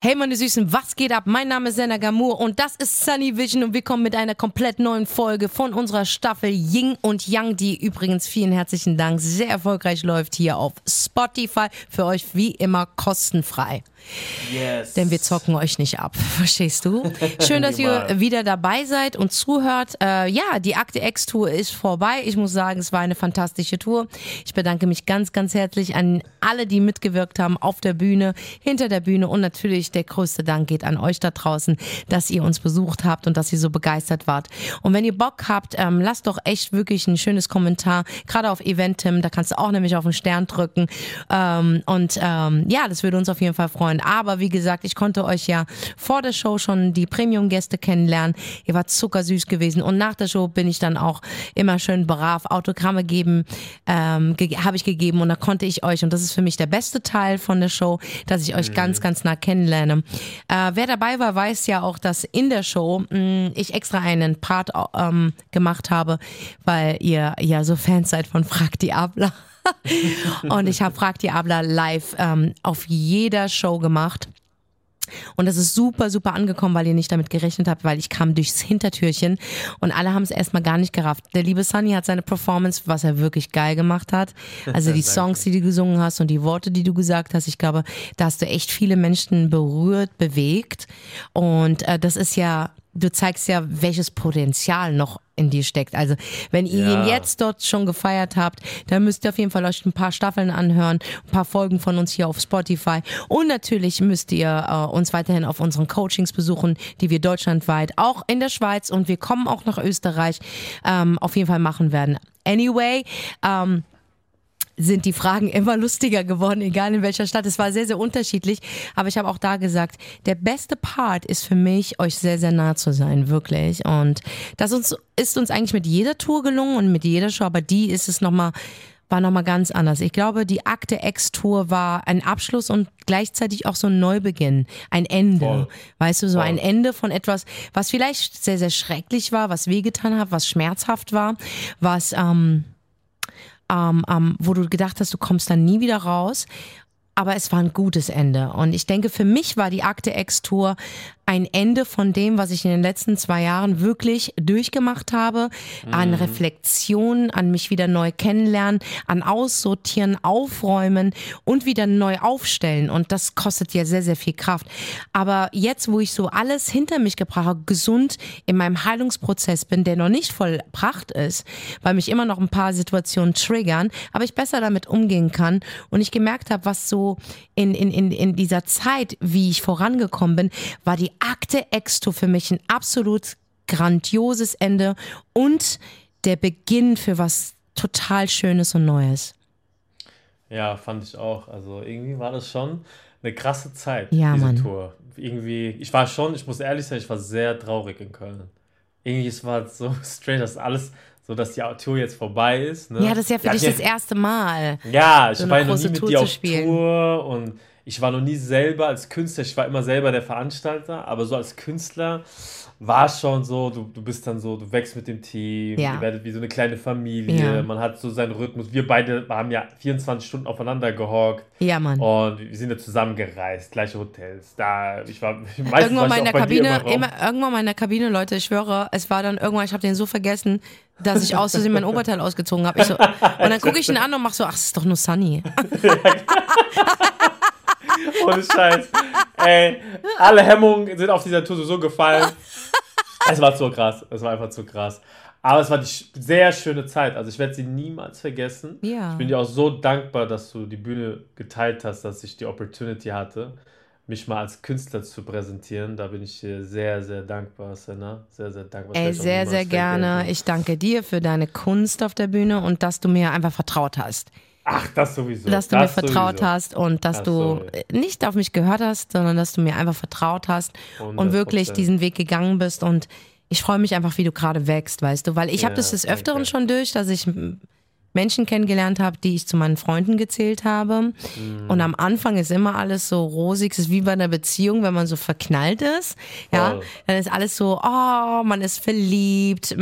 Hey meine Süßen, was geht ab? Mein Name ist Senna Gamur und das ist Sunny Vision und wir kommen mit einer komplett neuen Folge von unserer Staffel Ying und Yang, die übrigens vielen herzlichen Dank sehr erfolgreich läuft hier auf Spotify. Für euch wie immer kostenfrei. Yes. Denn wir zocken euch nicht ab, verstehst du? Schön, dass ihr wieder dabei seid und zuhört. Äh, ja, die Akte X-Tour ist vorbei. Ich muss sagen, es war eine fantastische Tour. Ich bedanke mich ganz, ganz herzlich an alle, die mitgewirkt haben auf der Bühne, hinter der Bühne und natürlich der größte Dank geht an euch da draußen, dass ihr uns besucht habt und dass ihr so begeistert wart. Und wenn ihr Bock habt, ähm, lasst doch echt wirklich ein schönes Kommentar, gerade auf Eventim, da kannst du auch nämlich auf den Stern drücken. Ähm, und ähm, ja, das würde uns auf jeden Fall freuen. Aber wie gesagt, ich konnte euch ja vor der Show schon die Premium-Gäste kennenlernen. Ihr wart zuckersüß gewesen. Und nach der Show bin ich dann auch immer schön brav Autogramme geben, ähm, ge habe ich gegeben. Und da konnte ich euch, und das ist für mich der beste Teil von der Show, dass ich euch mhm. ganz, ganz nah kennenlerne. Äh, wer dabei war, weiß ja auch, dass in der Show mh, mm, ich extra einen Part ähm, gemacht habe, weil ihr ja so Fans seid von Frag die Abler. und ich habe Frag die Abler live ähm, auf jeder Show gemacht. Und das ist super, super angekommen, weil ihr nicht damit gerechnet habt, weil ich kam durchs Hintertürchen und alle haben es erstmal gar nicht gerafft. Der liebe Sunny hat seine Performance, was er wirklich geil gemacht hat. Also die Songs, die du gesungen hast und die Worte, die du gesagt hast, ich glaube, da hast du echt viele Menschen berührt, bewegt. Und äh, das ist ja du zeigst ja, welches Potenzial noch in dir steckt. Also wenn ihr ja. ihn jetzt dort schon gefeiert habt, dann müsst ihr auf jeden Fall euch ein paar Staffeln anhören, ein paar Folgen von uns hier auf Spotify und natürlich müsst ihr äh, uns weiterhin auf unseren Coachings besuchen, die wir deutschlandweit, auch in der Schweiz und wir kommen auch nach Österreich, ähm, auf jeden Fall machen werden. Anyway, ähm, sind die Fragen immer lustiger geworden, egal in welcher Stadt. Es war sehr, sehr unterschiedlich. Aber ich habe auch da gesagt, der beste Part ist für mich, euch sehr, sehr nah zu sein, wirklich. Und das uns, ist uns eigentlich mit jeder Tour gelungen und mit jeder Show, aber die ist es nochmal war nochmal ganz anders. Ich glaube, die Akte X-Tour war ein Abschluss und gleichzeitig auch so ein Neubeginn, ein Ende. Voll. Weißt du, so Voll. ein Ende von etwas, was vielleicht sehr, sehr schrecklich war, was wehgetan hat, was schmerzhaft war, was ähm, ähm, ähm, wo du gedacht hast, du kommst dann nie wieder raus. Aber es war ein gutes Ende. Und ich denke, für mich war die Akte X-Tour ein Ende von dem, was ich in den letzten zwei Jahren wirklich durchgemacht habe, mhm. an Reflexion, an mich wieder neu kennenlernen, an Aussortieren, Aufräumen und wieder neu aufstellen. Und das kostet ja sehr, sehr viel Kraft. Aber jetzt, wo ich so alles hinter mich gebracht habe, gesund in meinem Heilungsprozess bin, der noch nicht vollbracht ist, weil mich immer noch ein paar Situationen triggern, aber ich besser damit umgehen kann und ich gemerkt habe, was so in, in, in, in dieser Zeit, wie ich vorangekommen bin, war die Akte Exto für mich ein absolut grandioses Ende und der Beginn für was total Schönes und Neues. Ja, fand ich auch. Also irgendwie war das schon eine krasse Zeit, ja, diese Mann. Tour. Irgendwie, ich war schon, ich muss ehrlich sein, ich war sehr traurig in Köln. Irgendwie, es war so strange, dass alles, so dass die Tour jetzt vorbei ist. Ne? Ja, das ist ja für dich ja, das erste Mal. Ja, ich so war noch nie mit dir auf. Tour und ich war noch nie selber als Künstler, ich war immer selber der Veranstalter, aber so als Künstler war es schon so, du, du bist dann so, du wächst mit dem Team, ja. ihr werdet wie so eine kleine Familie, ja. man hat so seinen Rhythmus. Wir beide haben ja 24 Stunden aufeinander gehockt. Ja, Mann. Und wir sind ja zusammengereist, gleiche Hotels. Da, ich war meistens irgendwann mal in der Kabine, immer, irgendwann mal in der Kabine, Leute, ich schwöre, es war dann irgendwann, ich habe den so vergessen, dass ich aus Versehen mein Oberteil ausgezogen habe. So, und dann gucke ich ihn an und mache so, ach, es ist doch nur Sunny. Ohne Scheiß. Ey, alle Hemmungen sind auf dieser Tour so gefallen. Es war zu krass. Es war einfach zu krass. Aber es war die sehr schöne Zeit. Also ich werde sie niemals vergessen. Ja. Ich bin dir auch so dankbar, dass du die Bühne geteilt hast, dass ich die Opportunity hatte, mich mal als Künstler zu präsentieren. Da bin ich dir sehr, sehr dankbar, Senna. Sehr, sehr dankbar. Ey, sehr, sehr gerne. Ich danke dir für deine Kunst auf der Bühne und dass du mir einfach vertraut hast. Ach, das sowieso. Dass du das mir vertraut sowieso. hast und dass das du sowieso. nicht auf mich gehört hast, sondern dass du mir einfach vertraut hast 100%. und wirklich diesen Weg gegangen bist. Und ich freue mich einfach, wie du gerade wächst, weißt du, weil ich ja, habe das des Öfteren danke. schon durch, dass ich Menschen kennengelernt habe, die ich zu meinen Freunden gezählt habe. Mhm. Und am Anfang ist immer alles so rosig. Es ist wie bei einer Beziehung, wenn man so verknallt ist. Ja, Voll. dann ist alles so, oh, man ist verliebt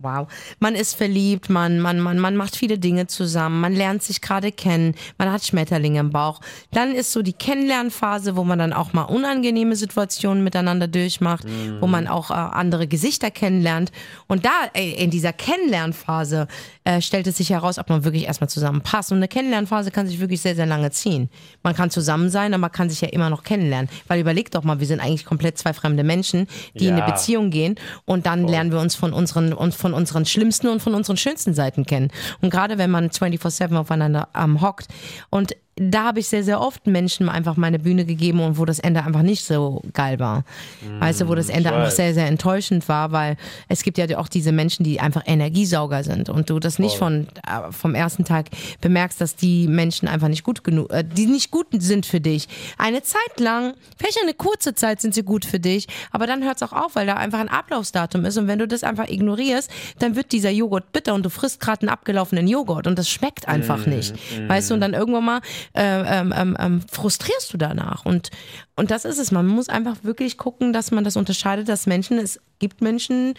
Wow. Man ist verliebt, man, man, man, man macht viele Dinge zusammen, man lernt sich gerade kennen, man hat Schmetterlinge im Bauch. Dann ist so die Kennenlernphase, wo man dann auch mal unangenehme Situationen miteinander durchmacht, mm. wo man auch äh, andere Gesichter kennenlernt. Und da, ey, in dieser Kennenlernphase, äh, stellt es sich heraus, ob man wirklich erstmal zusammenpasst. Und eine Kennenlernphase kann sich wirklich sehr, sehr lange ziehen. Man kann zusammen sein, aber man kann sich ja immer noch kennenlernen. Weil überleg doch mal, wir sind eigentlich komplett zwei fremde Menschen, die ja. in eine Beziehung gehen und dann oh. lernen wir uns von unseren, uns von unseren schlimmsten und von unseren schönsten Seiten kennen. Und gerade wenn man 24-7 aufeinander ähm, hockt und da habe ich sehr, sehr oft Menschen einfach meine Bühne gegeben und wo das Ende einfach nicht so geil war. Mm, weißt du, wo das Ende einfach sehr, sehr enttäuschend war, weil es gibt ja auch diese Menschen, die einfach Energiesauger sind und du das nicht von, äh, vom ersten Tag bemerkst, dass die Menschen einfach nicht gut genug, äh, die nicht gut sind für dich. Eine Zeit lang, vielleicht eine kurze Zeit sind sie gut für dich, aber dann hört es auch auf, weil da einfach ein Ablaufsdatum ist und wenn du das einfach ignorierst, dann wird dieser Joghurt bitter und du frisst gerade einen abgelaufenen Joghurt und das schmeckt einfach mm, nicht. Mm. Weißt du, und dann irgendwann mal äh, ähm, ähm, frustrierst du danach. Und, und das ist es. Man muss einfach wirklich gucken, dass man das unterscheidet, dass Menschen, es gibt Menschen,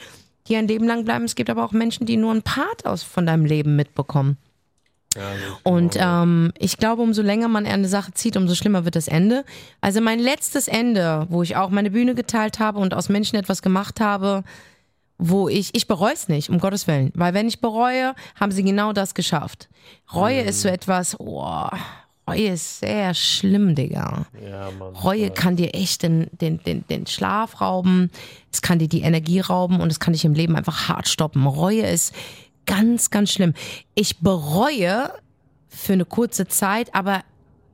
die ein Leben lang bleiben, es gibt aber auch Menschen, die nur einen Part aus von deinem Leben mitbekommen. Ja, und ähm, ich glaube, umso länger man eine Sache zieht, umso schlimmer wird das Ende. Also mein letztes Ende, wo ich auch meine Bühne geteilt habe und aus Menschen etwas gemacht habe, wo ich, ich bereue es nicht, um Gottes Willen. Weil wenn ich bereue, haben sie genau das geschafft. Reue mhm. ist so etwas, oh, Reue ist sehr schlimm, Digga. Ja, Mann, Reue kann dir echt den, den, den, den Schlaf rauben, es kann dir die Energie rauben und es kann dich im Leben einfach hart stoppen. Reue ist ganz, ganz schlimm. Ich bereue für eine kurze Zeit, aber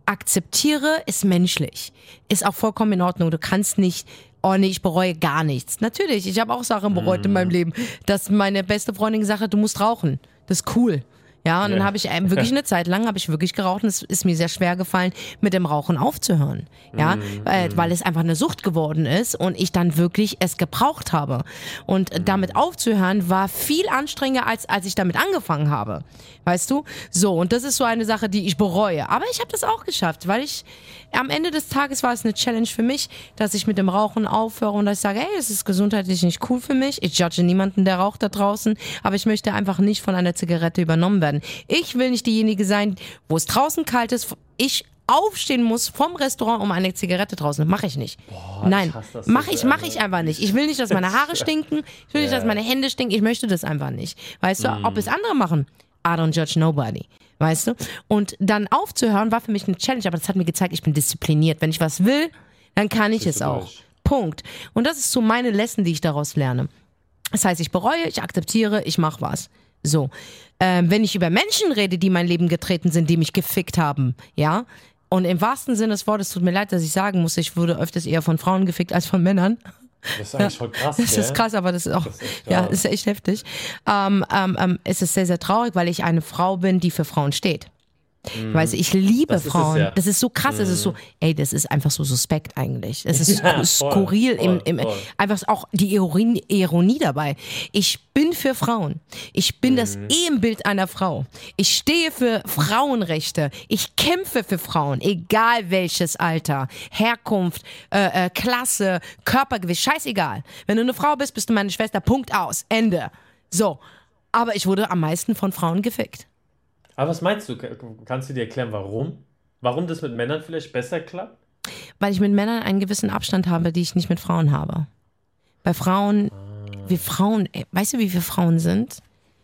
akzeptiere ist menschlich. Ist auch vollkommen in Ordnung. Du kannst nicht oh nee, ich bereue gar nichts. Natürlich, ich habe auch Sachen bereut mm. in meinem Leben, dass meine beste Freundin gesagt hat, du musst rauchen. Das ist cool. Ja, und dann habe ich ähm, wirklich eine Zeit lang habe ich wirklich geraucht und es ist mir sehr schwer gefallen, mit dem Rauchen aufzuhören. Ja, mhm. weil, weil es einfach eine Sucht geworden ist und ich dann wirklich es gebraucht habe. Und mhm. damit aufzuhören war viel anstrengender als als ich damit angefangen habe. Weißt du? So, und das ist so eine Sache, die ich bereue. Aber ich habe das auch geschafft, weil ich am Ende des Tages war es eine Challenge für mich, dass ich mit dem Rauchen aufhöre und dass ich sage, hey, es ist gesundheitlich nicht cool für mich. Ich judge niemanden, der raucht da draußen, aber ich möchte einfach nicht von einer Zigarette übernommen werden. Ich will nicht diejenige sein, wo es draußen kalt ist. Ich aufstehen muss vom Restaurant um eine Zigarette draußen. Mache ich nicht. Boah, Nein, mache ich, mach ich einfach nicht. Ich will nicht, dass meine Haare stinken. Ich will nicht, dass meine Hände stinken. Ich möchte das einfach nicht. Weißt du, ob es andere machen, I don't judge nobody. Weißt du? Und dann aufzuhören war für mich eine Challenge, aber das hat mir gezeigt, ich bin diszipliniert. Wenn ich was will, dann kann ich es auch. Punkt. Und das ist so meine Lesson, die ich daraus lerne. Das heißt, ich bereue, ich akzeptiere, ich mache was. So. Ähm, wenn ich über Menschen rede, die mein Leben getreten sind, die mich gefickt haben, ja. Und im wahrsten Sinne des Wortes tut mir leid, dass ich sagen muss, ich wurde öfters eher von Frauen gefickt als von Männern. Das ist eigentlich voll krass. Das ist krass, aber das ist auch, das ist ja, ist echt heftig. Ähm, ähm, ähm, es ist sehr, sehr traurig, weil ich eine Frau bin, die für Frauen steht. Mhm. Weißt du, ich liebe das Frauen. Es, ja. Das ist so krass. Mhm. Das ist so, ey, das ist einfach so suspekt eigentlich. Es ist ja, skurril. Voll, im, im, voll. Einfach auch die Ironie, Ironie dabei. Ich bin für Frauen. Ich bin mhm. das Ebenbild einer Frau. Ich stehe für Frauenrechte. Ich kämpfe für Frauen, egal welches Alter, Herkunft, äh, äh, Klasse, Körpergewicht, scheißegal. Wenn du eine Frau bist, bist du meine Schwester. Punkt aus. Ende. So. Aber ich wurde am meisten von Frauen gefickt. Aber was meinst du? Kannst du dir erklären, warum? Warum das mit Männern vielleicht besser klappt? Weil ich mit Männern einen gewissen Abstand habe, die ich nicht mit Frauen habe. Bei Frauen, ah. wir Frauen, weißt du, wie wir Frauen sind?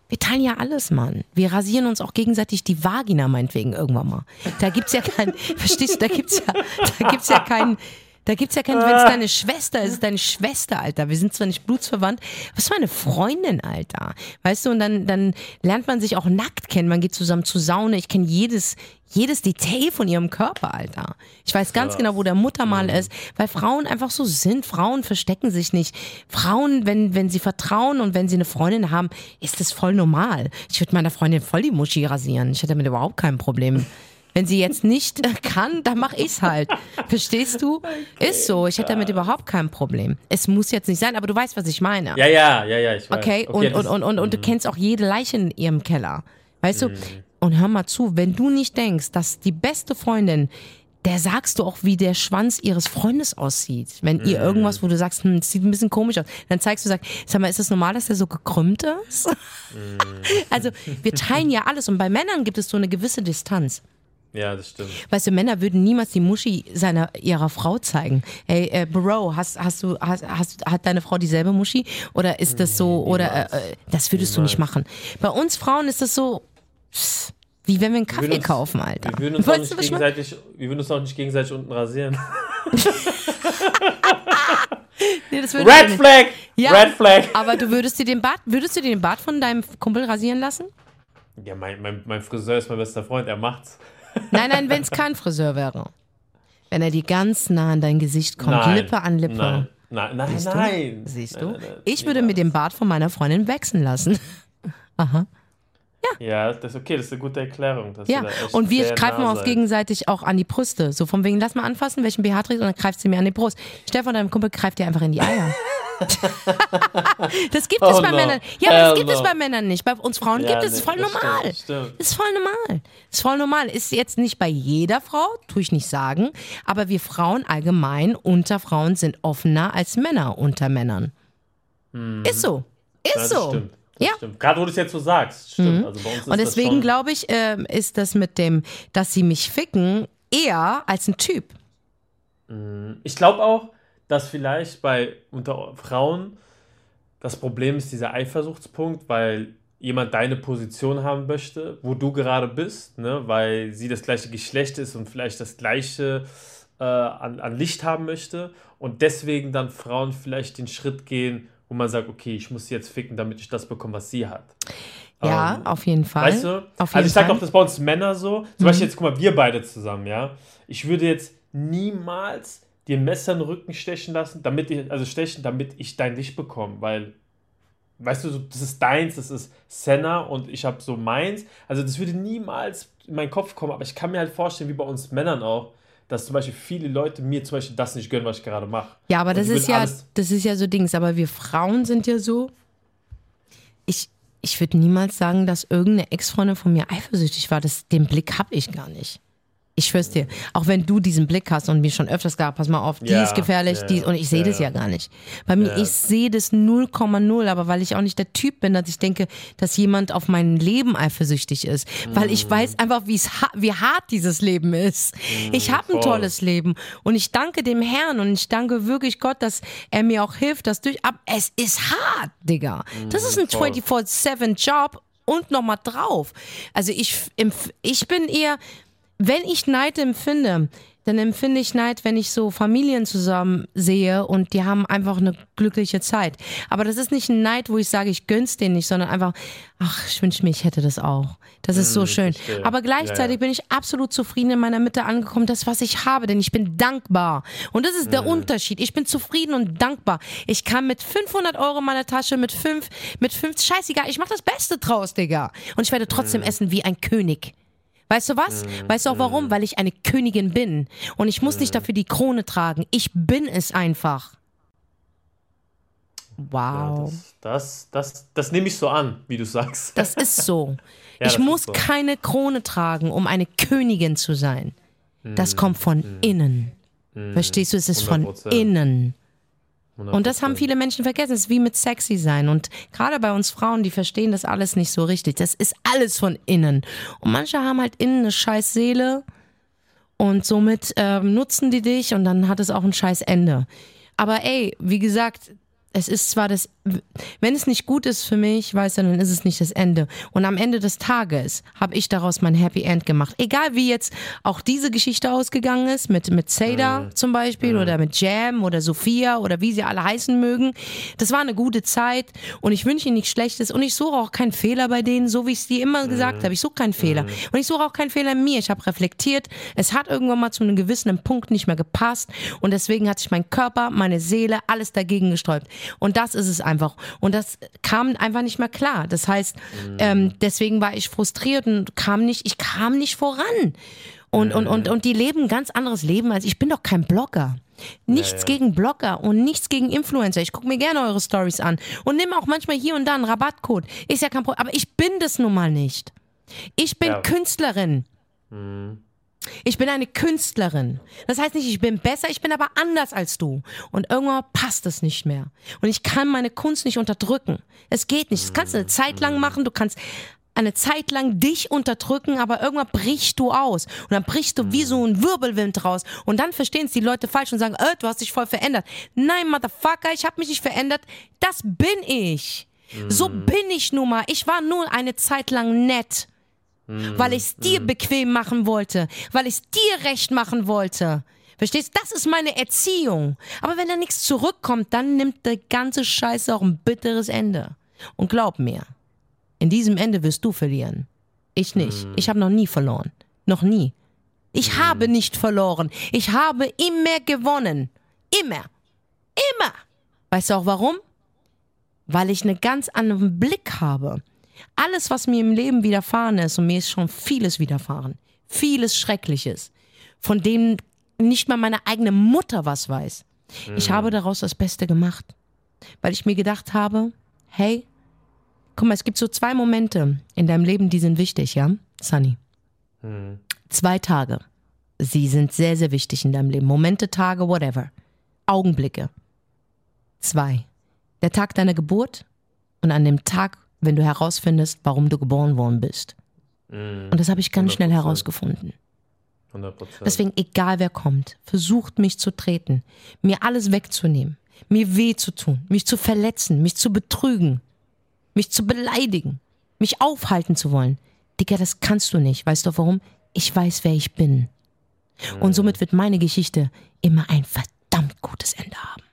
Wir teilen ja alles, Mann. Wir rasieren uns auch gegenseitig die Vagina meinetwegen irgendwann mal. Da gibt's ja kein, verstehst du, da gibt's ja, da gibt's ja keinen, da gibt's ja keinen, wenn es deine Schwester ist, ist deine Schwester, Alter. Wir sind zwar nicht blutsverwandt, was für eine Freundin, Alter. Weißt du, und dann, dann lernt man sich auch nackt kennen. Man geht zusammen zur Saune. Ich kenne jedes, jedes Detail von ihrem Körper, Alter. Ich weiß ganz ja. genau, wo der Muttermal mhm. ist, weil Frauen einfach so sind. Frauen verstecken sich nicht. Frauen, wenn, wenn sie vertrauen und wenn sie eine Freundin haben, ist das voll normal. Ich würde meiner Freundin voll die Muschi rasieren. Ich hätte damit überhaupt kein Problem. Wenn sie jetzt nicht kann, dann mach ich's halt. Verstehst du? Okay, Ist so. Ich hätte damit überhaupt kein Problem. Es muss jetzt nicht sein, aber du weißt, was ich meine. Ja, ja, ja, ja, ich weiß. Okay, okay und, und, und, und, und du mhm. kennst auch jede Leiche in ihrem Keller. Weißt du? Mhm. Und hör mal zu, wenn du nicht denkst, dass die beste Freundin der sagst du auch, wie der Schwanz ihres Freundes aussieht. Wenn ihr mhm. irgendwas, wo du sagst, hm, sieht ein bisschen komisch aus, dann zeigst du, sag, sag mal, ist das normal, dass der so gekrümmt ist? Also wir teilen ja alles und bei Männern gibt es so eine gewisse Distanz. Ja, das stimmt. Weißt du, Männer würden niemals die Muschi seiner ihrer Frau zeigen. Hey, äh, Bro, hast, hast du, hast, hast, hat deine Frau dieselbe Muschi? Oder ist das so, oder äh, äh das würdest niemals. du nicht machen. Bei uns Frauen ist das so. Pss, wie wenn wir einen Kaffee wir uns, kaufen, Alter. Wir würden, uns auch nicht gegenseitig, wir würden uns auch nicht gegenseitig unten rasieren. nee, Red Flag! Ja, Red Flag! Aber du würdest dir den Bart, würdest du dir den Bart von deinem Kumpel rasieren lassen? Ja, mein, mein, mein Friseur ist mein bester Freund, er macht's. Nein, nein, wenn es kein Friseur wäre. Wenn er dir ganz nah an dein Gesicht kommt, nein, Lippe an Lippe. Nein, nein, nein. Siehst nein. Du? Siehst du? Nein, ich würde mir den Bart von meiner Freundin wechseln lassen. Aha. Ja. Ja, das ist okay, das ist eine gute Erklärung. ja, und wir greifen uns gegenseitig auch an die Brüste. So von wegen, lass mal anfassen, welchen BH trägst und dann greift sie mir an die Brust. Stefan, deinem Kumpel, greift dir einfach in die Eier. das gibt es oh bei no. Männern. Ja, aber das gibt no. es bei Männern nicht. Bei uns Frauen ja, gibt es. Nee, voll normal. Stimmt, stimmt. ist voll normal. ist voll normal. Ist jetzt nicht bei jeder Frau, tue ich nicht sagen. Aber wir Frauen allgemein unter Frauen sind offener als Männer unter Männern. Mhm. Ist so. Ist ja, so. Stimmt. Ja. Stimmt. Gerade wo du es jetzt so sagst, stimmt. Mhm. Also Und deswegen glaube ich, äh, ist das mit dem, dass sie mich ficken, eher als ein Typ. Mhm. Ich glaube auch, dass vielleicht bei unter Frauen das Problem ist dieser Eifersuchtspunkt, weil jemand deine Position haben möchte, wo du gerade bist, ne? weil sie das gleiche Geschlecht ist und vielleicht das gleiche äh, an, an Licht haben möchte und deswegen dann Frauen vielleicht den Schritt gehen, wo man sagt, okay, ich muss sie jetzt ficken, damit ich das bekomme, was sie hat. Ja, ähm, auf jeden Fall. Weißt du? also ich sage auch, das bei uns Männer so. Zum mhm. Beispiel jetzt, guck mal, wir beide zusammen, ja. Ich würde jetzt niemals dir ein Messer in den Rücken stechen lassen, damit ich, also stechen, damit ich dein Licht bekomme, weil, weißt du, das ist deins, das ist Senna und ich habe so meins. Also das würde niemals in meinen Kopf kommen, aber ich kann mir halt vorstellen, wie bei uns Männern auch, dass zum Beispiel viele Leute mir zum Beispiel das nicht gönnen, was ich gerade mache. Ja, aber das ist ja, das ist ja so Dings, aber wir Frauen sind ja so. Ich, ich würde niemals sagen, dass irgendeine Ex-Freundin von mir eifersüchtig war. Das, den Blick habe ich gar nicht. Ich schwör's dir, auch wenn du diesen Blick hast und mir schon öfters gesagt, pass mal auf, die ja, ist gefährlich, ja, die und ich sehe das ja gar nicht. Bei mir, ich sehe das 0,0, aber weil ich auch nicht der Typ bin, dass ich denke, dass jemand auf mein Leben eifersüchtig ist, mhm. weil ich mm. weiß einfach, wie wie hart dieses Leben ist. Mhm, ich habe ein tolles Leben und ich danke dem Herrn und ich danke wirklich Gott, dass er mir auch hilft, das durch. Aber es ist hart, Digga. Das ist ein 24/7 Job und nochmal drauf. Also ich, ich bin eher wenn ich Neid empfinde, dann empfinde ich Neid, wenn ich so Familien zusammen sehe und die haben einfach eine glückliche Zeit. Aber das ist nicht ein Neid, wo ich sage, ich gönn's denen nicht, sondern einfach, ach, ich wünsche mir, ich hätte das auch. Das ist so hm, schön. Aber gleichzeitig ja, ja. bin ich absolut zufrieden in meiner Mitte angekommen, das, was ich habe, denn ich bin dankbar. Und das ist der mhm. Unterschied. Ich bin zufrieden und dankbar. Ich kann mit 500 Euro in meiner Tasche, mit fünf, mit fünf, scheißegal, ich mache das Beste draus, Digga. Und ich werde trotzdem mhm. essen wie ein König. Weißt du was? Mhm. Weißt du auch warum? Weil ich eine Königin bin. Und ich muss nicht mhm. dafür die Krone tragen. Ich bin es einfach. Wow. Ja, das, das, das, das, nehme ich so an, wie du sagst. Das ist so. ja, ich muss so. keine Krone tragen, um eine Königin zu sein. Das mhm. kommt von mhm. innen. Mhm. Verstehst du? Es ist 100%. von innen. Und das haben viele Menschen vergessen. Es ist wie mit sexy sein. Und gerade bei uns Frauen, die verstehen das alles nicht so richtig. Das ist alles von innen. Und manche haben halt innen eine scheiß Seele und somit ähm, nutzen die dich und dann hat es auch ein scheiß Ende. Aber ey, wie gesagt, es ist zwar das, wenn es nicht gut ist für mich, weißt du, dann ist es nicht das Ende. Und am Ende des Tages habe ich daraus mein Happy End gemacht. Egal wie jetzt auch diese Geschichte ausgegangen ist, mit, mit Seda mhm. zum Beispiel mhm. oder mit Jam oder Sophia oder wie sie alle heißen mögen. Das war eine gute Zeit und ich wünsche ihnen nichts Schlechtes und ich suche auch keinen Fehler bei denen, so wie ich es dir immer mhm. gesagt habe. Ich suche keinen Fehler. Mhm. Und ich suche auch keinen Fehler in mir. Ich habe reflektiert. Es hat irgendwann mal zu einem gewissen Punkt nicht mehr gepasst und deswegen hat sich mein Körper, meine Seele, alles dagegen gesträubt. Und das ist es einfach. Und das kam einfach nicht mehr klar. Das heißt, mhm. ähm, deswegen war ich frustriert und kam nicht, ich kam nicht voran. Und, mhm. und, und, und die leben ein ganz anderes Leben als ich bin doch kein Blogger. Nichts ja, ja. gegen Blogger und nichts gegen Influencer. Ich gucke mir gerne eure Stories an und nehme auch manchmal hier und da einen Rabattcode. Ist ja kein Problem. Aber ich bin das nun mal nicht. Ich bin ja. Künstlerin. Mhm. Ich bin eine Künstlerin. Das heißt nicht, ich bin besser, ich bin aber anders als du. Und irgendwann passt es nicht mehr. Und ich kann meine Kunst nicht unterdrücken. Es geht nicht. Das kannst du eine Zeit lang machen, du kannst eine Zeit lang dich unterdrücken, aber irgendwann brichst du aus. Und dann brichst du wie so ein Wirbelwind raus. Und dann verstehen es die Leute falsch und sagen, äh, du hast dich voll verändert. Nein, Motherfucker, ich habe mich nicht verändert. Das bin ich. So bin ich nun mal. Ich war nur eine Zeit lang nett weil ich es dir bequem machen wollte, weil ich es dir recht machen wollte. Verstehst? Das ist meine Erziehung. Aber wenn da nichts zurückkommt, dann nimmt der ganze Scheiße auch ein bitteres Ende. Und glaub mir, in diesem Ende wirst du verlieren. Ich nicht. Ich habe noch nie verloren. Noch nie. Ich habe nicht verloren. Ich habe immer gewonnen. Immer. Immer. Weißt du auch warum? Weil ich einen ganz anderen Blick habe. Alles, was mir im Leben widerfahren ist, und mir ist schon vieles widerfahren, vieles Schreckliches, von dem nicht mal meine eigene Mutter was weiß. Mhm. Ich habe daraus das Beste gemacht, weil ich mir gedacht habe, hey, guck mal, es gibt so zwei Momente in deinem Leben, die sind wichtig, ja, Sunny? Mhm. Zwei Tage. Sie sind sehr, sehr wichtig in deinem Leben. Momente, Tage, whatever. Augenblicke. Zwei. Der Tag deiner Geburt und an dem Tag, wenn du herausfindest, warum du geboren worden bist. Mm, und das habe ich ganz 100%. schnell herausgefunden. 100%. Deswegen, egal wer kommt, versucht mich zu treten, mir alles wegzunehmen, mir weh zu tun, mich zu verletzen, mich zu betrügen, mich zu beleidigen, mich aufhalten zu wollen. Digga, das kannst du nicht. Weißt du warum? Ich weiß, wer ich bin. Und somit wird meine Geschichte immer ein verdammt gutes Ende haben.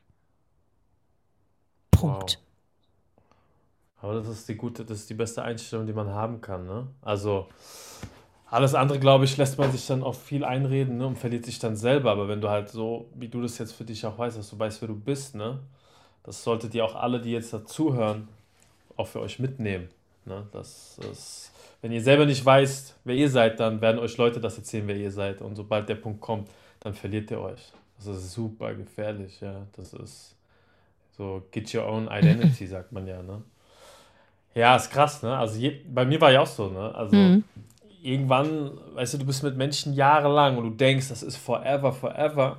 Punkt. Wow. Aber das ist die gute, das ist die beste Einstellung, die man haben kann, ne? Also alles andere, glaube ich, lässt man sich dann auch viel einreden ne? und verliert sich dann selber. Aber wenn du halt so, wie du das jetzt für dich auch weißt, dass du weißt, wer du bist, ne? Das solltet ihr auch alle, die jetzt dazuhören, auch für euch mitnehmen. Ne? Das ist, wenn ihr selber nicht weißt, wer ihr seid, dann werden euch Leute das erzählen, wer ihr seid. Und sobald der Punkt kommt, dann verliert ihr euch. Das ist super gefährlich, ja. Das ist so, get your own identity, sagt man ja, ne? Ja, ist krass, ne? Also je, bei mir war ja auch so, ne? Also mhm. irgendwann, weißt du, du bist mit Menschen jahrelang und du denkst, das ist forever, forever.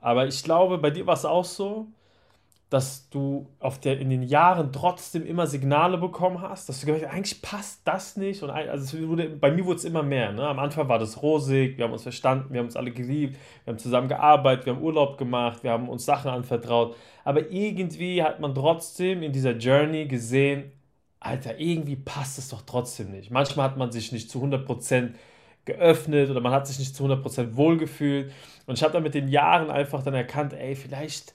Aber ich glaube, bei dir war es auch so, dass du auf der, in den Jahren trotzdem immer Signale bekommen hast, dass du gedacht hast, eigentlich passt das nicht. Und also wurde, bei mir wurde es immer mehr. Ne? Am Anfang war das rosig, wir haben uns verstanden, wir haben uns alle geliebt, wir haben zusammen gearbeitet, wir haben Urlaub gemacht, wir haben uns Sachen anvertraut. Aber irgendwie hat man trotzdem in dieser Journey gesehen, Alter, irgendwie passt es doch trotzdem nicht. Manchmal hat man sich nicht zu 100% geöffnet oder man hat sich nicht zu 100% wohlgefühlt. Und ich habe dann mit den Jahren einfach dann erkannt, ey, vielleicht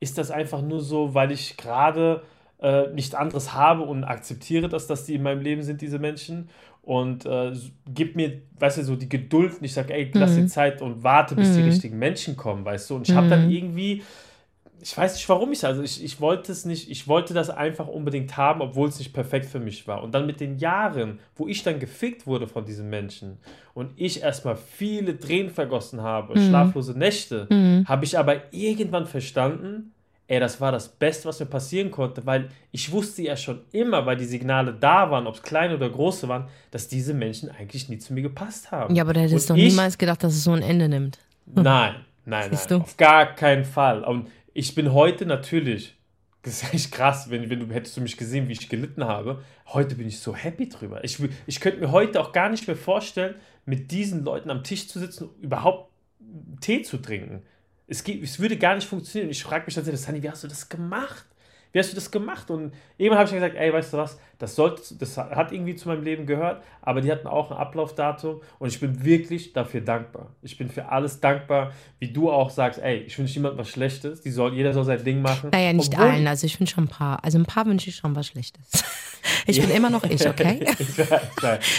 ist das einfach nur so, weil ich gerade äh, nichts anderes habe und akzeptiere das, dass die in meinem Leben sind, diese Menschen. Und äh, gib mir, weißt du, so die Geduld und ich sage, ey, lass mhm. dir Zeit und warte, bis mhm. die richtigen Menschen kommen, weißt du. Und ich habe dann mhm. irgendwie ich weiß nicht, warum ich also ich, ich wollte es nicht, ich wollte das einfach unbedingt haben, obwohl es nicht perfekt für mich war. Und dann mit den Jahren, wo ich dann gefickt wurde von diesen Menschen und ich erstmal viele Tränen vergossen habe, mhm. schlaflose Nächte, mhm. habe ich aber irgendwann verstanden, ey, das war das Beste, was mir passieren konnte, weil ich wusste ja schon immer, weil die Signale da waren, ob es kleine oder große waren, dass diese Menschen eigentlich nie zu mir gepasst haben. Ja, aber du hättest doch niemals gedacht, dass es so ein Ende nimmt. Nein, nein, nein, auf gar keinen Fall. Und ich bin heute natürlich, das ist echt krass, wenn, wenn du hättest du mich gesehen, wie ich gelitten habe. Heute bin ich so happy drüber. Ich, ich könnte mir heute auch gar nicht mehr vorstellen, mit diesen Leuten am Tisch zu sitzen, überhaupt Tee zu trinken. Es, geht, es würde gar nicht funktionieren. Ich frage mich tatsächlich, Sunny, wie hast du das gemacht? Wie hast du das gemacht? Und irgendwann habe ich gesagt, ey, weißt du was, das, sollte, das hat irgendwie zu meinem Leben gehört, aber die hatten auch ein Ablaufdatum und ich bin wirklich dafür dankbar. Ich bin für alles dankbar, wie du auch sagst, ey, ich wünsche niemandem was Schlechtes, die soll, jeder soll sein Ding machen. Naja, nicht Obwohl, allen, also ich wünsche schon ein paar, also ein paar wünsche ich schon was Schlechtes. Ich bin immer noch ich, okay? ich weiß,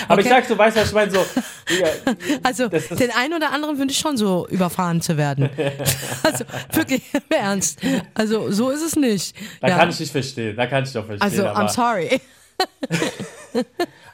Aber okay. ich sag so, weißt du, ich meine so. Ja, also den einen oder anderen wünsche ich schon so überfahren zu werden. also wirklich im Ernst. Also so ist es nicht. Da ja. Kann ich nicht verstehen, da kann ich doch verstehen. Also, I'm sorry.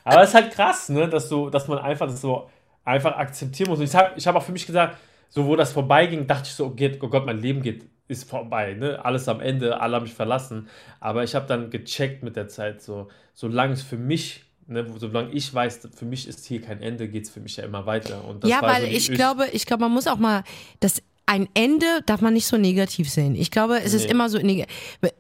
aber es ist halt krass, ne, dass, du, dass man einfach das so einfach akzeptieren muss. Und ich habe ich hab auch für mich gesagt, so wo das vorbeiging, dachte ich so, okay, oh Gott, mein Leben geht, ist vorbei, ne? Alles am Ende, alle haben mich verlassen. Aber ich habe dann gecheckt mit der Zeit, so, solange es für mich Ne, solange ich weiß, für mich ist hier kein Ende, geht es für mich ja immer weiter. ja, weil so ich, ich glaube, ich glaube, man muss auch mal das ein Ende darf man nicht so negativ sehen. Ich glaube, es nee. ist immer so.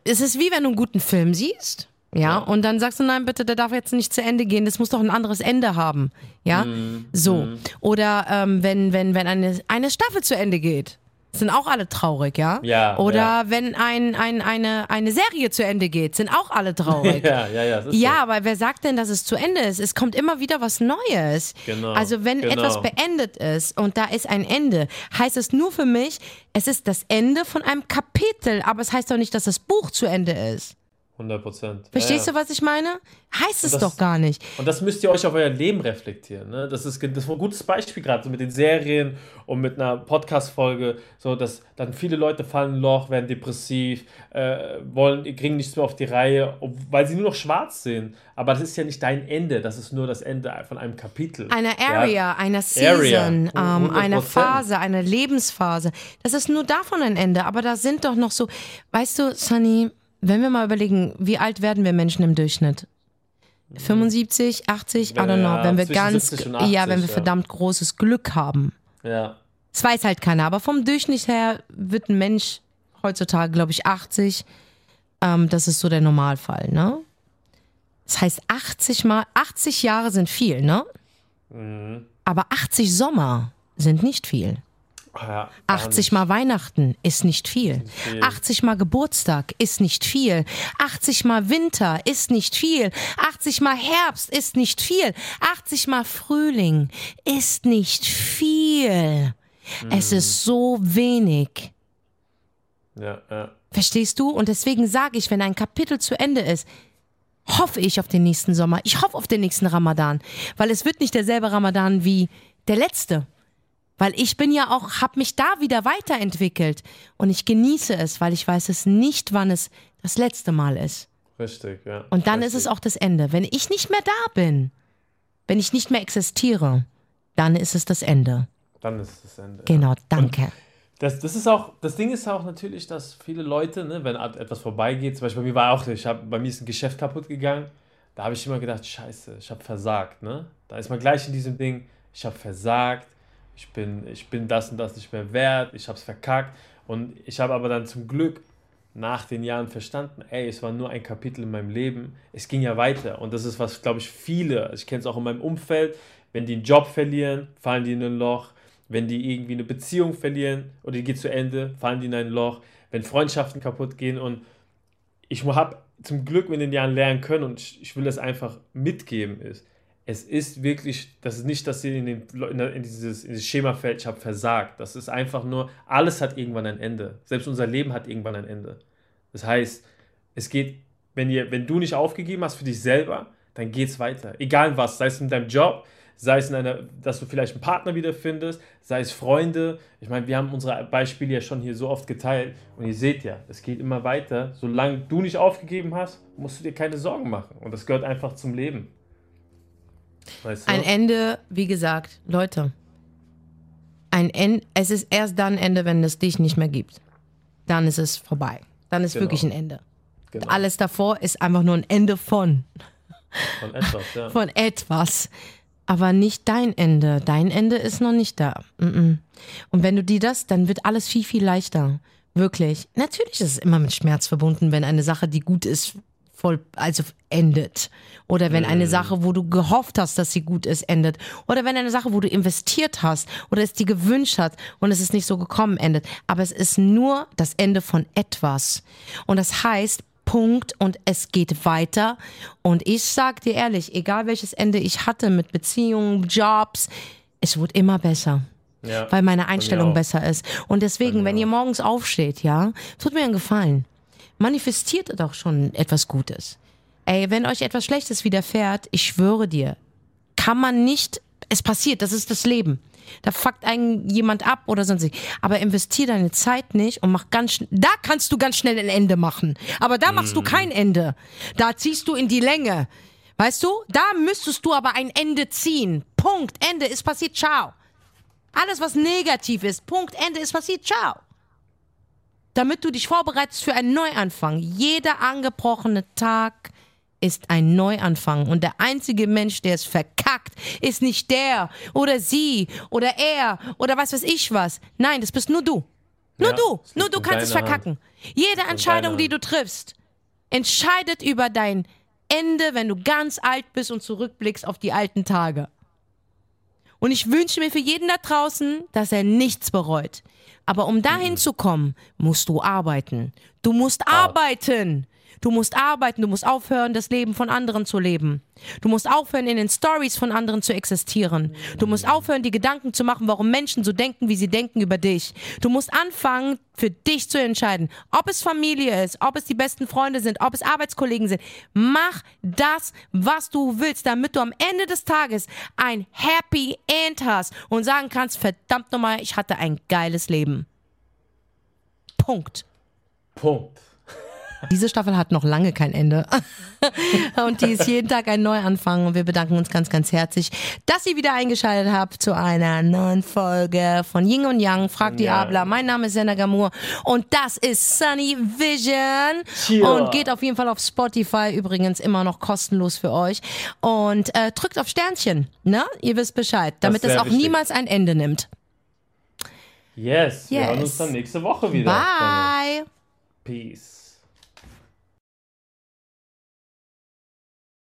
Es ist wie wenn du einen guten Film siehst. Ja, ja, und dann sagst du, nein, bitte, der darf jetzt nicht zu Ende gehen, das muss doch ein anderes Ende haben. Ja, mm, so. Mm. Oder ähm, wenn, wenn, wenn eine, eine Staffel zu Ende geht sind auch alle traurig, ja? Ja. Oder ja. wenn ein, ein, eine, eine Serie zu Ende geht, sind auch alle traurig. ja, ja, ja. ja, so. aber wer sagt denn, dass es zu Ende ist? Es kommt immer wieder was Neues. Genau. Also wenn genau. etwas beendet ist und da ist ein Ende, heißt es nur für mich, es ist das Ende von einem Kapitel, aber es heißt doch nicht, dass das Buch zu Ende ist. 100 Prozent. Verstehst ja, ja. du, was ich meine? Heißt es das, doch gar nicht. Und das müsst ihr euch auf euer Leben reflektieren. Ne? Das, ist, das ist ein gutes Beispiel gerade, so mit den Serien und mit einer Podcast-Folge, so dass dann viele Leute fallen Loch, werden depressiv, äh, wollen, kriegen nichts mehr auf die Reihe, weil sie nur noch schwarz sehen. Aber das ist ja nicht dein Ende, das ist nur das Ende von einem Kapitel. Einer Area, ja? einer Season, ähm, einer Phase, einer Lebensphase. Das ist nur davon ein Ende. Aber da sind doch noch so, weißt du, Sunny, wenn wir mal überlegen, wie alt werden wir Menschen im Durchschnitt? 75, 80, I don't know. wenn wir ganz, 80, ja, wenn wir ja. verdammt großes Glück haben. Ja. Das weiß halt keiner, aber vom Durchschnitt her wird ein Mensch heutzutage, glaube ich, 80. Ähm, das ist so der Normalfall, ne? Das heißt, 80 mal, 80 Jahre sind viel, ne? Mhm. Aber 80 Sommer sind nicht viel. Ja, 80 mal Weihnachten ist nicht viel. viel. 80 mal Geburtstag ist nicht viel. 80 mal Winter ist nicht viel. 80 mal Herbst ist nicht viel. 80 mal Frühling ist nicht viel. Hm. Es ist so wenig. Ja, ja. Verstehst du? Und deswegen sage ich, wenn ein Kapitel zu Ende ist, hoffe ich auf den nächsten Sommer. Ich hoffe auf den nächsten Ramadan. Weil es wird nicht derselbe Ramadan wie der letzte. Weil ich bin ja auch, habe mich da wieder weiterentwickelt und ich genieße es, weil ich weiß es nicht, wann es das letzte Mal ist. Richtig, ja. Und dann Richtig. ist es auch das Ende. Wenn ich nicht mehr da bin, wenn ich nicht mehr existiere, dann ist es das Ende. Dann ist es das Ende. Genau, danke. das, das ist auch, das Ding ist auch natürlich, dass viele Leute, ne, wenn etwas vorbeigeht, zum Beispiel bei mir war auch, ich hab, bei mir ist ein Geschäft kaputt gegangen, da habe ich immer gedacht, scheiße, ich habe versagt, ne? Da ist man gleich in diesem Ding, ich habe versagt, ich bin, ich bin das und das nicht mehr wert, ich habe es verkackt. Und ich habe aber dann zum Glück nach den Jahren verstanden, ey, es war nur ein Kapitel in meinem Leben, es ging ja weiter. Und das ist was, glaube ich, viele, ich kenne es auch in meinem Umfeld, wenn die einen Job verlieren, fallen die in ein Loch. Wenn die irgendwie eine Beziehung verlieren oder die geht zu Ende, fallen die in ein Loch. Wenn Freundschaften kaputt gehen und ich habe zum Glück in den Jahren lernen können und ich, ich will das einfach mitgeben, ist, es ist wirklich, das ist nicht, dass sie in, den, in, dieses, in dieses Schema fällt, ich habe versagt. Das ist einfach nur, alles hat irgendwann ein Ende. Selbst unser Leben hat irgendwann ein Ende. Das heißt, es geht, wenn, ihr, wenn du nicht aufgegeben hast für dich selber, dann geht es weiter. Egal was, sei es in deinem Job, sei es in einer, dass du vielleicht einen Partner wiederfindest, sei es Freunde. Ich meine, wir haben unsere Beispiele ja schon hier so oft geteilt und ihr seht ja, es geht immer weiter. Solange du nicht aufgegeben hast, musst du dir keine Sorgen machen. Und das gehört einfach zum Leben. Weißt du? Ein Ende, wie gesagt, Leute, ein Ende, es ist erst dann Ende, wenn es dich nicht mehr gibt. Dann ist es vorbei. Dann ist genau. wirklich ein Ende. Genau. Alles davor ist einfach nur ein Ende von. Von etwas, ja. Von etwas. Aber nicht dein Ende. Dein Ende ist noch nicht da. Und wenn du dir das, dann wird alles viel, viel leichter. Wirklich. Natürlich ist es immer mit Schmerz verbunden, wenn eine Sache, die gut ist, voll, also endet. Oder wenn eine mhm. Sache, wo du gehofft hast, dass sie gut ist, endet. Oder wenn eine Sache, wo du investiert hast oder es dir gewünscht hat und es ist nicht so gekommen, endet. Aber es ist nur das Ende von etwas. Und das heißt, Punkt und es geht weiter. Und ich sag dir ehrlich, egal welches Ende ich hatte mit Beziehungen, Jobs, es wird immer besser. Ja, weil meine Einstellung besser ist. Und deswegen, wenn ihr morgens aufsteht, ja, tut mir einen Gefallen manifestiert doch schon etwas Gutes. Ey, wenn euch etwas Schlechtes widerfährt, ich schwöre dir, kann man nicht, es passiert, das ist das Leben. Da fuckt einen jemand ab oder sonst Aber investier deine Zeit nicht und mach ganz schnell, da kannst du ganz schnell ein Ende machen. Aber da machst du mhm. kein Ende. Da ziehst du in die Länge. Weißt du? Da müsstest du aber ein Ende ziehen. Punkt. Ende ist passiert. Ciao. Alles, was negativ ist. Punkt. Ende ist passiert. Ciao damit du dich vorbereitest für einen Neuanfang. Jeder angebrochene Tag ist ein Neuanfang. Und der einzige Mensch, der es verkackt, ist nicht der oder sie oder er oder was weiß ich was. Nein, das bist nur du. Nur ja, du. Nur du kannst es verkacken. Hand. Jede Entscheidung, die du triffst, entscheidet über dein Ende, wenn du ganz alt bist und zurückblickst auf die alten Tage. Und ich wünsche mir für jeden da draußen, dass er nichts bereut. Aber um dahin mhm. zu kommen, musst du arbeiten. Du musst arbeiten. Du musst arbeiten, du musst aufhören, das Leben von anderen zu leben. Du musst aufhören, in den Stories von anderen zu existieren. Du musst aufhören, die Gedanken zu machen, warum Menschen so denken, wie sie denken über dich. Du musst anfangen, für dich zu entscheiden, ob es Familie ist, ob es die besten Freunde sind, ob es Arbeitskollegen sind. Mach das, was du willst, damit du am Ende des Tages ein Happy End hast und sagen kannst, verdammt nochmal, ich hatte ein geiles Leben. Punkt. Punkt. Diese Staffel hat noch lange kein Ende. und die ist jeden Tag ein Neuanfang. Und wir bedanken uns ganz, ganz herzlich, dass ihr wieder eingeschaltet habt zu einer neuen Folge von Ying und Yang. Frag die Abla. Mein Name ist Senna Gamur. Und das ist Sunny Vision. Cheer. Und geht auf jeden Fall auf Spotify. Übrigens immer noch kostenlos für euch. Und äh, drückt auf Sternchen. Ne? Ihr wisst Bescheid. Damit es auch wichtig. niemals ein Ende nimmt. Yes. yes. Wir hören uns dann nächste Woche wieder. Bye. Peace.